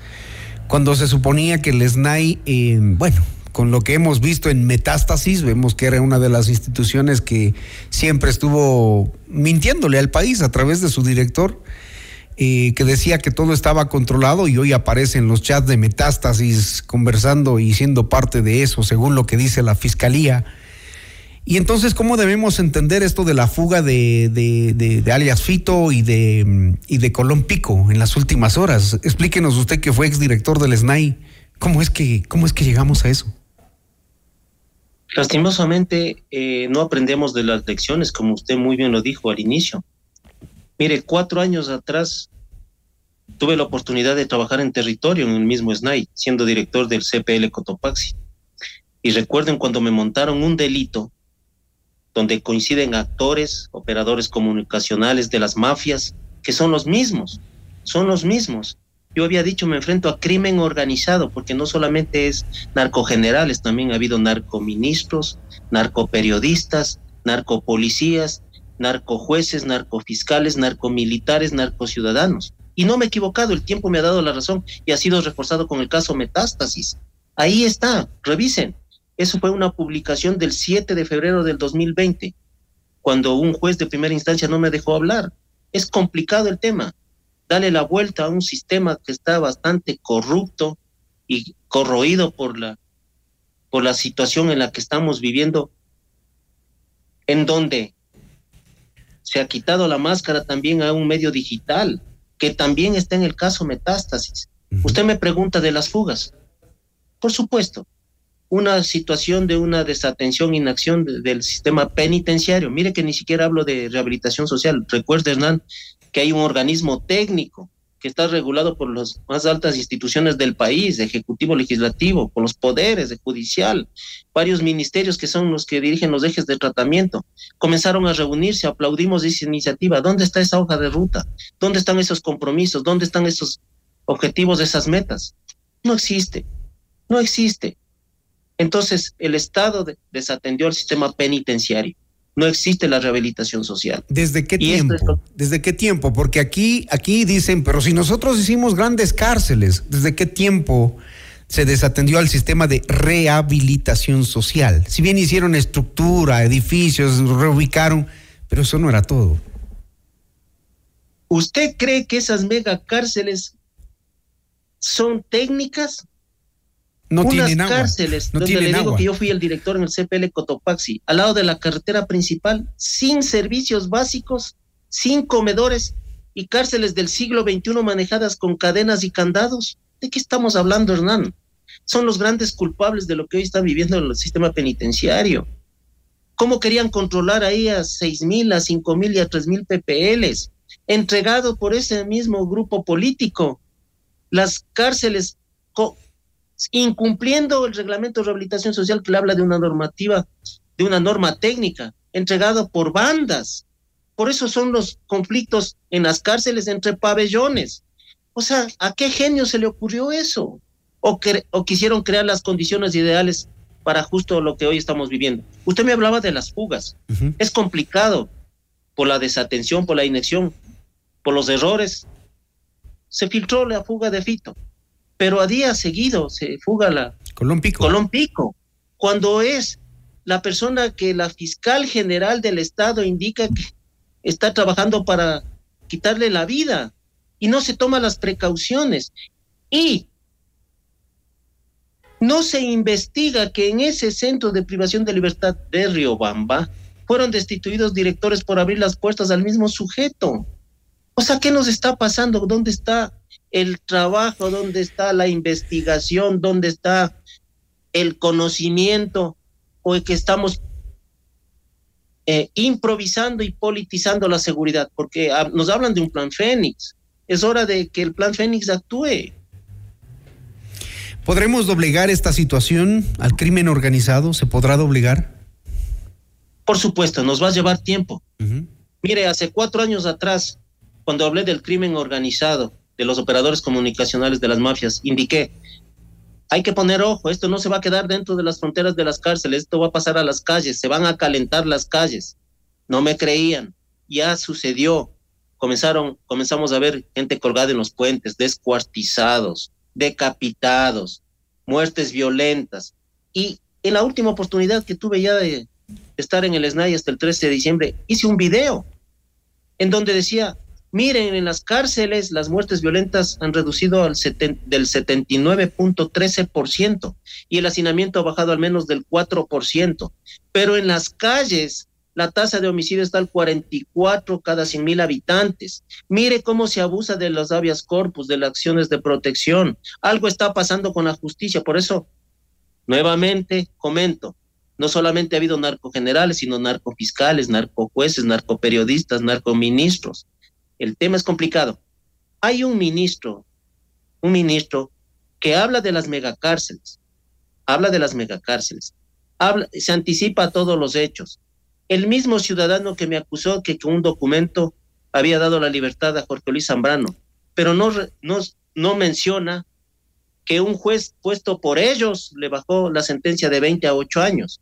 cuando se suponía que el SNAI, eh, bueno, con lo que hemos visto en Metástasis, vemos que era una de las instituciones que siempre estuvo mintiéndole al país a través de su director, eh, que decía que todo estaba controlado y hoy aparece en los chats de Metástasis conversando y siendo parte de eso, según lo que dice la fiscalía. Y entonces, ¿cómo debemos entender esto de la fuga de, de, alias Fito y de, mm, y de Colón Pico en las últimas horas? Explíquenos usted que fue exdirector del SNAI, ¿cómo es que, cómo es que llegamos a eso? Lastimosamente, eh, no aprendemos de las lecciones, como usted muy bien lo dijo al inicio. Mire, cuatro años atrás tuve la oportunidad de trabajar en territorio en el mismo SNAI, siendo director del CPL Cotopaxi. Y recuerden cuando me montaron un delito donde coinciden actores, operadores comunicacionales de las mafias, que son los mismos, son los mismos. Yo había dicho, me enfrento a crimen organizado, porque no solamente es narcogenerales, también ha habido narcoministros, narcoperiodistas, narcopolicías, narcojueces, narcofiscales, narcomilitares, narcociudadanos. Y no me he equivocado, el tiempo me ha dado la razón y ha sido reforzado con el caso Metástasis. Ahí está, revisen. Eso fue una publicación del 7 de febrero del 2020. cuando un juez de primera instancia no me dejó hablar. Es complicado el tema. Dale la vuelta a un sistema que está bastante corrupto y corroído por la, por la situación en la que estamos viviendo, en donde se ha quitado la máscara también a un medio digital, que también está en el caso Metástasis. Usted me pregunta de las fugas. Por supuesto, una situación de una desatención, inacción de- del sistema penitenciario. Mire que ni siquiera hablo de rehabilitación social. Recuerde, Hernán, que hay un organismo técnico que está regulado por las más altas instituciones del país, ejecutivo, legislativo, por los poderes, de judicial, varios ministerios que son los que dirigen los ejes de tratamiento. Comenzaron a reunirse, aplaudimos esa iniciativa. ¿Dónde está esa hoja de ruta? ¿Dónde están esos compromisos? ¿Dónde están esos objetivos, esas metas? No existe, no existe. Entonces, el Estado de- desatendió al sistema penitenciario. No existe la rehabilitación social. ¿Desde qué Y esto es tiempo? ¿Desde qué tiempo? Porque aquí, aquí dicen, pero si nosotros hicimos grandes cárceles, ¿desde qué tiempo se desatendió al sistema de rehabilitación social? Si bien hicieron estructura, edificios, reubicaron, pero eso no era todo. ¿Usted cree que esas megacárceles son técnicas? No Unas tienen agua. cárceles No donde le digo agua. que yo fui el director en el CPL Cotopaxi, al lado de la carretera principal, sin servicios básicos, sin comedores y cárceles del siglo XXI manejadas con cadenas y candados. ¿De qué estamos hablando, Hernán? Son los grandes culpables de lo que hoy está viviendo el sistema penitenciario. ¿Cómo querían controlar ahí a seis mil, a cinco mil y a tres mil PPLs? Entregado por ese mismo grupo político. Las cárceles co- incumpliendo el reglamento de rehabilitación social que le habla de una normativa, de una norma técnica, entregado por bandas. Por eso son los conflictos en las cárceles entre pabellones. O sea, ¿a qué genio se le ocurrió eso? O, cre- o quisieron crear las condiciones ideales para justo lo que hoy estamos viviendo. Usted me hablaba de las fugas. Es complicado por la desatención, por la inacción, por los errores. Se filtró la fuga de Fito, pero a día seguido se fuga la Colón Pico. Colón Pico, cuando es la persona que la fiscal general del Estado indica que está trabajando para quitarle la vida y no se toma las precauciones. Y no se investiga que en ese centro de privación de libertad de Riobamba fueron destituidos directores por abrir las puertas al mismo sujeto. O sea, ¿qué nos está pasando? ¿Dónde está el trabajo? ¿Dónde está la investigación? ¿Dónde está el conocimiento? ¿O que estamos eh, improvisando y politizando la seguridad? Porque ah, nos hablan de un plan Fénix. Es hora de que el plan Fénix actúe. ¿Podremos doblegar esta situación al crimen organizado? ¿Se podrá doblegar? Por supuesto, nos va a llevar tiempo. Mire, hace cuatro años atrás, cuando hablé del crimen organizado, de los operadores comunicacionales de las mafias, indiqué, hay que poner ojo, esto no se va a quedar dentro de las fronteras de las cárceles, esto va a pasar a las calles, se van a calentar las calles. No me creían, ya sucedió. Comenzaron, comenzamos a ver gente colgada en los puentes, descuartizados, decapitados, muertes violentas. Y en la última oportunidad que tuve ya de estar en el SNAI hasta el 13 de diciembre, hice un video en donde decía, miren, en las cárceles las muertes violentas han reducido al del 79.13% y el hacinamiento ha bajado al menos del 4%, pero en las calles la tasa de homicidio está al 44 cada 100 mil habitantes. Mire cómo se abusa de los habeas corpus, de las acciones de protección. Algo está pasando con la justicia, por eso, nuevamente comento, no solamente ha habido narcogenerales, sino narcofiscales, narcojueces, narcoperiodistas, narcoministros. El tema es complicado. Hay un ministro, un ministro que habla de las megacárceles, habla de las megacárceles, habla, se anticipa a todos los hechos. El mismo ciudadano que me acusó que con un documento había dado la libertad a Jorge Luis Zambrano, pero no, no, no menciona que un juez puesto por ellos le bajó la sentencia de 20 a 8 años.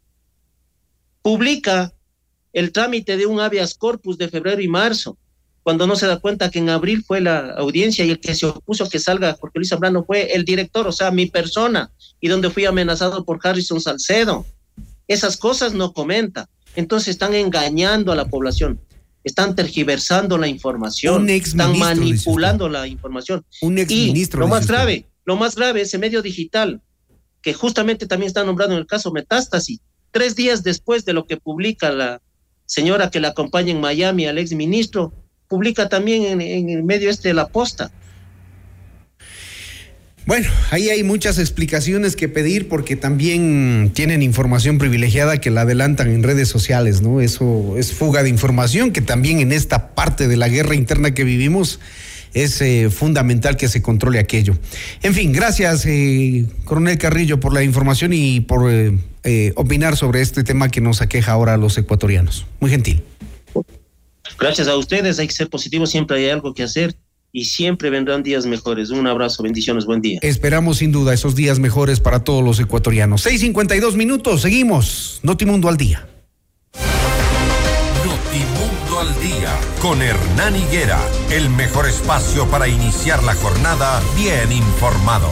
Publica el trámite de un habeas corpus de febrero y marzo, cuando no se da cuenta que en abril fue la audiencia y el que se opuso que salga Jorge Luis Zambrano fue el director, o sea, mi persona, y donde fui amenazado por Harrison Salcedo. Esas cosas no comenta. Entonces están engañando a la población, están tergiversando la información, están manipulando la información. Un ex ministro. Lo más grave, lo más grave, ese medio digital, que justamente también está nombrado en el caso Metástasis, tres días después de lo que publica la señora que la acompaña en Miami, al ex ministro, publica también en, el medio este de la posta. Bueno, ahí hay muchas explicaciones que pedir porque también tienen información privilegiada que la adelantan en redes sociales, ¿no? Eso es fuga de información que también en esta parte de la guerra interna que vivimos es eh, fundamental que se controle aquello. En fin, gracias, eh, coronel Carrillo, por la información y por eh, opinar sobre este tema que nos aqueja ahora a los ecuatorianos. Muy gentil. Gracias a ustedes, hay que ser positivos, siempre hay algo que hacer y siempre vendrán días mejores. Un abrazo, bendiciones, buen día. Esperamos sin duda esos días mejores para todos los ecuatorianos. 6.52 minutos, seguimos. Notimundo al día. Notimundo al día con Hernán Higuera, el mejor espacio para iniciar la jornada bien informados.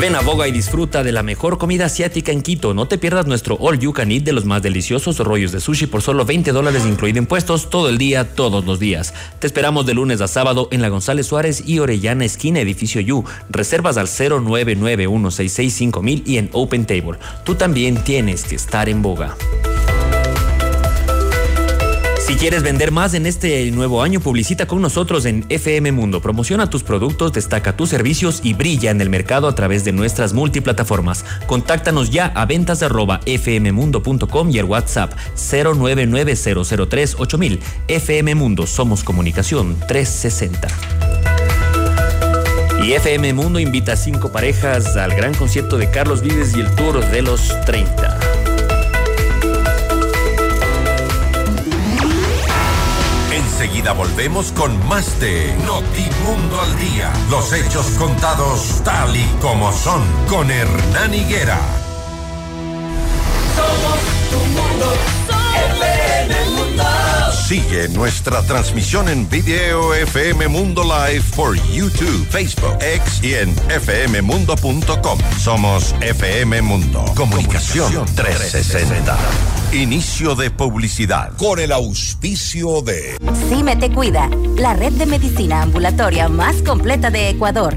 Ven a Boga y disfruta de la mejor comida asiática en Quito. No te pierdas nuestro All You Can Eat de los más deliciosos rollos de sushi por solo 20 dólares incluido impuestos todo el día, todos los días. Te esperamos de lunes a sábado en la González Suárez y Orellana Esquina, edificio You. Reservas al 0991665000 y en Open Table. Tú también tienes que estar en Boga. Si quieres vender más en este nuevo año, publicita con nosotros en FM Mundo. Promociona tus productos, destaca tus servicios y brilla en el mercado a través de nuestras multiplataformas. Contáctanos ya a ventas arroba fmmundo.com y el WhatsApp 099-003-8000. FM Mundo, somos comunicación 360. Y FM Mundo invita a cinco parejas al gran concierto de Carlos Vives y el Tour de los 30. Volvemos con más de Notimundo al Día. Los hechos contados tal y como son con Hernán Higuera. Sigue nuestra transmisión en video FM Mundo Live por YouTube, Facebook, X y en fmmundo.com. Somos FM Mundo. Comunicación 360. Inicio de publicidad. Con el auspicio de CIME Te Cuida, la red de medicina ambulatoria más completa de Ecuador.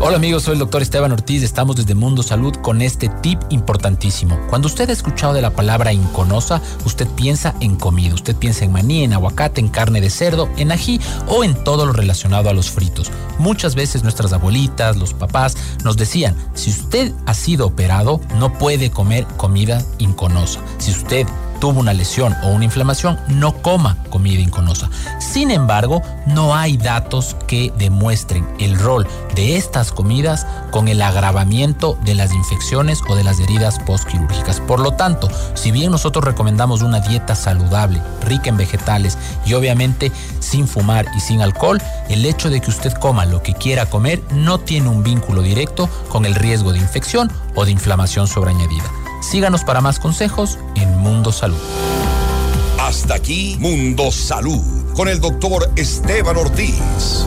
Hola amigos, soy el doctor Esteban Ortiz, estamos desde Mundo Salud con este tip importantísimo. Cuando usted ha escuchado de la palabra inconosa, usted piensa en comida, usted piensa en maní, en aguacate, en carne de cerdo, en ají o en todo lo relacionado a los fritos. Muchas veces nuestras abuelitas, los papás nos decían, si usted ha sido operado, no puede comer comida inconosa. Si usted tuvo una lesión o una inflamación, no coma comida inconosa. Sin embargo, no hay datos que demuestren el rol de estas comidas con el agravamiento de las infecciones o de las heridas postquirúrgicas. Por lo tanto, si bien nosotros recomendamos una dieta saludable, rica en vegetales y obviamente sin fumar y sin alcohol, el hecho de que usted coma lo que quiera comer no tiene un vínculo directo con el riesgo de infección o de inflamación sobreañadida. Síganos para más consejos en Mundo Salud. Hasta aquí Mundo Salud con el doctor Esteban Ortiz.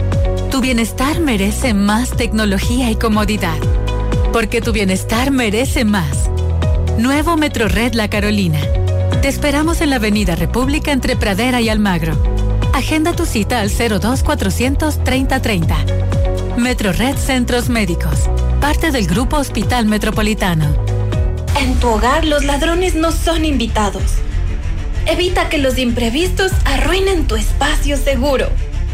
Bienestar merece más tecnología y comodidad. Porque tu bienestar merece más. Nuevo Metro Red La Carolina. Te esperamos en la Avenida República entre Pradera y Almagro. Agenda tu cita al 02 400 3030. Metro Red Centros Médicos. Parte del Grupo Hospital Metropolitano. En tu hogar los ladrones no son invitados. Evita que los imprevistos arruinen tu espacio seguro.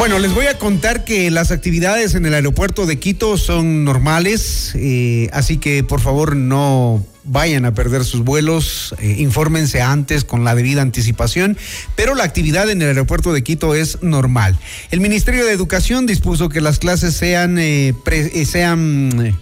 Bueno, les voy a contar que las actividades en el aeropuerto de Quito son normales, eh, así que por favor no vayan a perder sus vuelos, eh, infórmense antes con la debida anticipación, pero la actividad en el aeropuerto de Quito es normal. El Ministerio de Educación dispuso que las clases sean, eh, pre- eh, sean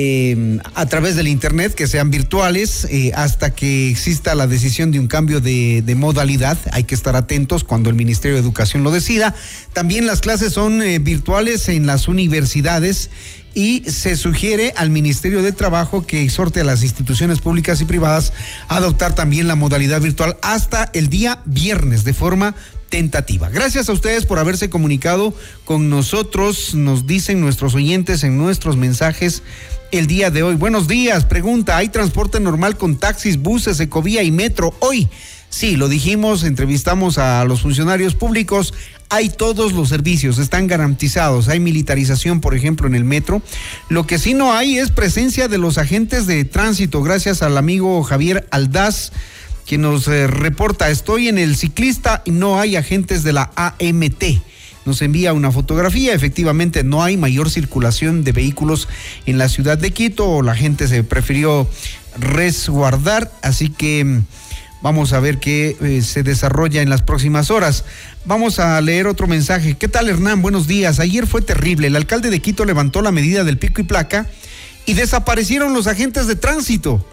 eh, a través del Internet, que sean virtuales, eh, hasta que exista la decisión de un cambio de, de modalidad. Hay que estar atentos cuando el Ministerio de Educación lo decida. También las clases son eh, virtuales en las universidades y se sugiere al Ministerio de Trabajo que exhorte a las instituciones públicas y privadas a adoptar también la modalidad virtual hasta el día viernes de forma tentativa. Gracias a ustedes por haberse comunicado con nosotros, nos dicen nuestros oyentes en nuestros mensajes el día de hoy. Buenos días, pregunta, ¿hay transporte normal con taxis, buses, ecovía y metro hoy? Sí, lo dijimos, entrevistamos a los funcionarios públicos, hay todos los servicios, están garantizados, hay militarización, por ejemplo, en el metro. Lo que sí no hay es presencia de los agentes de tránsito, gracias al amigo Javier Aldaz, quien nos eh, reporta, estoy en el ciclista y no hay agentes de la AMT. Nos envía una fotografía, efectivamente no hay mayor circulación de vehículos en la ciudad de Quito, la gente se prefirió resguardar, así que mm, vamos a ver qué eh, se desarrolla en las próximas horas. Vamos a leer otro mensaje. ¿Qué tal Hernán? Buenos días. Ayer fue terrible. El alcalde de Quito levantó la medida del pico y placa y desaparecieron los agentes de tránsito.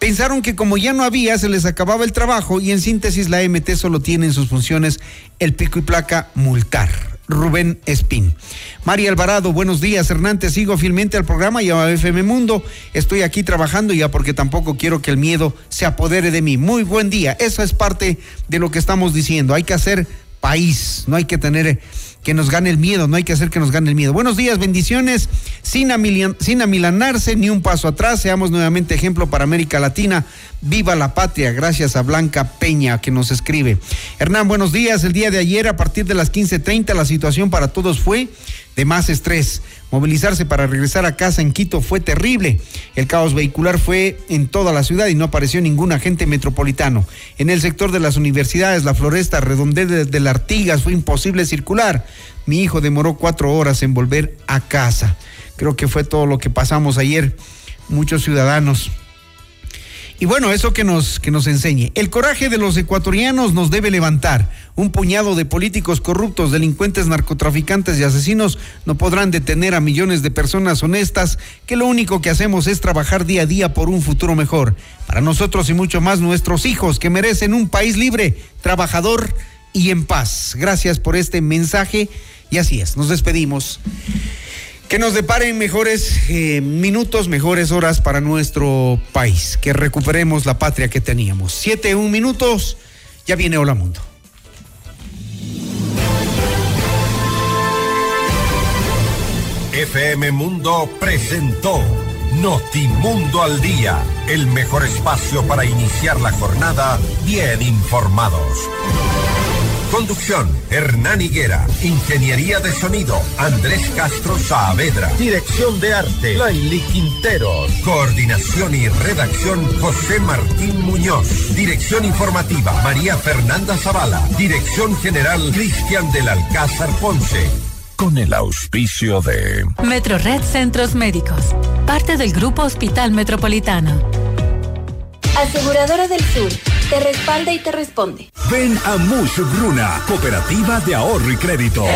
Pensaron que como ya no había, se les acababa el trabajo y en síntesis la MT solo tiene en sus funciones el pico y placa multar. Rubén Espín. María Alvarado, buenos días. Hernán, te sigo fielmente al programa y a FM Mundo. Estoy aquí trabajando ya porque tampoco quiero que el miedo se apodere de mí. Muy buen día. Esa es parte de lo que estamos diciendo. Hay que hacer país, no hay que tener que nos gane el miedo, no hay que hacer que nos gane el miedo. Buenos días, bendiciones, sin, amilanarse, ni un paso atrás, seamos nuevamente ejemplo para América Latina. Viva la patria, gracias a Blanca Peña que nos escribe. Hernán, buenos días. El día de ayer, a partir de las 15:30, la situación para todos fue de más estrés. Movilizarse para regresar a casa en Quito fue terrible. El caos vehicular fue en toda la ciudad y no apareció ningún agente metropolitano. En el sector de las universidades, la floresta, redondel de, Artigas, fue imposible circular. Mi hijo demoró cuatro horas en volver a casa. Creo que fue todo lo que pasamos ayer, muchos ciudadanos. Y bueno, eso que nos, que nos enseñe. El coraje de los ecuatorianos nos debe levantar. Un puñado de políticos corruptos, delincuentes, narcotraficantes y asesinos no podrán detener a millones de personas honestas que lo único que hacemos es trabajar día a día por un futuro mejor. Para nosotros y mucho más nuestros hijos que merecen un país libre, trabajador y en paz. Gracias por este mensaje y así es, nos despedimos. Que nos deparen mejores eh, minutos, mejores horas para nuestro país. Que recuperemos la patria que teníamos. Siete, un minutos. Ya viene Hola Mundo. FM Mundo presentó Notimundo al Día, el mejor espacio para iniciar la jornada bien informados. Conducción, Hernán Higuera. Ingeniería de sonido, Andrés Castro Saavedra. Dirección de arte, Laili Quinteros. Coordinación y redacción, José Martín Muñoz. Dirección informativa, María Fernanda Zavala. Dirección general, Cristian del Alcázar Ponce. Con el auspicio de... Metrored Centros Médicos, parte del Grupo Hospital Metropolitano. Aseguradora del Sur, te respalda y te responde. Ven a Mush Bruna, Cooperativa de Ahorro y Crédito.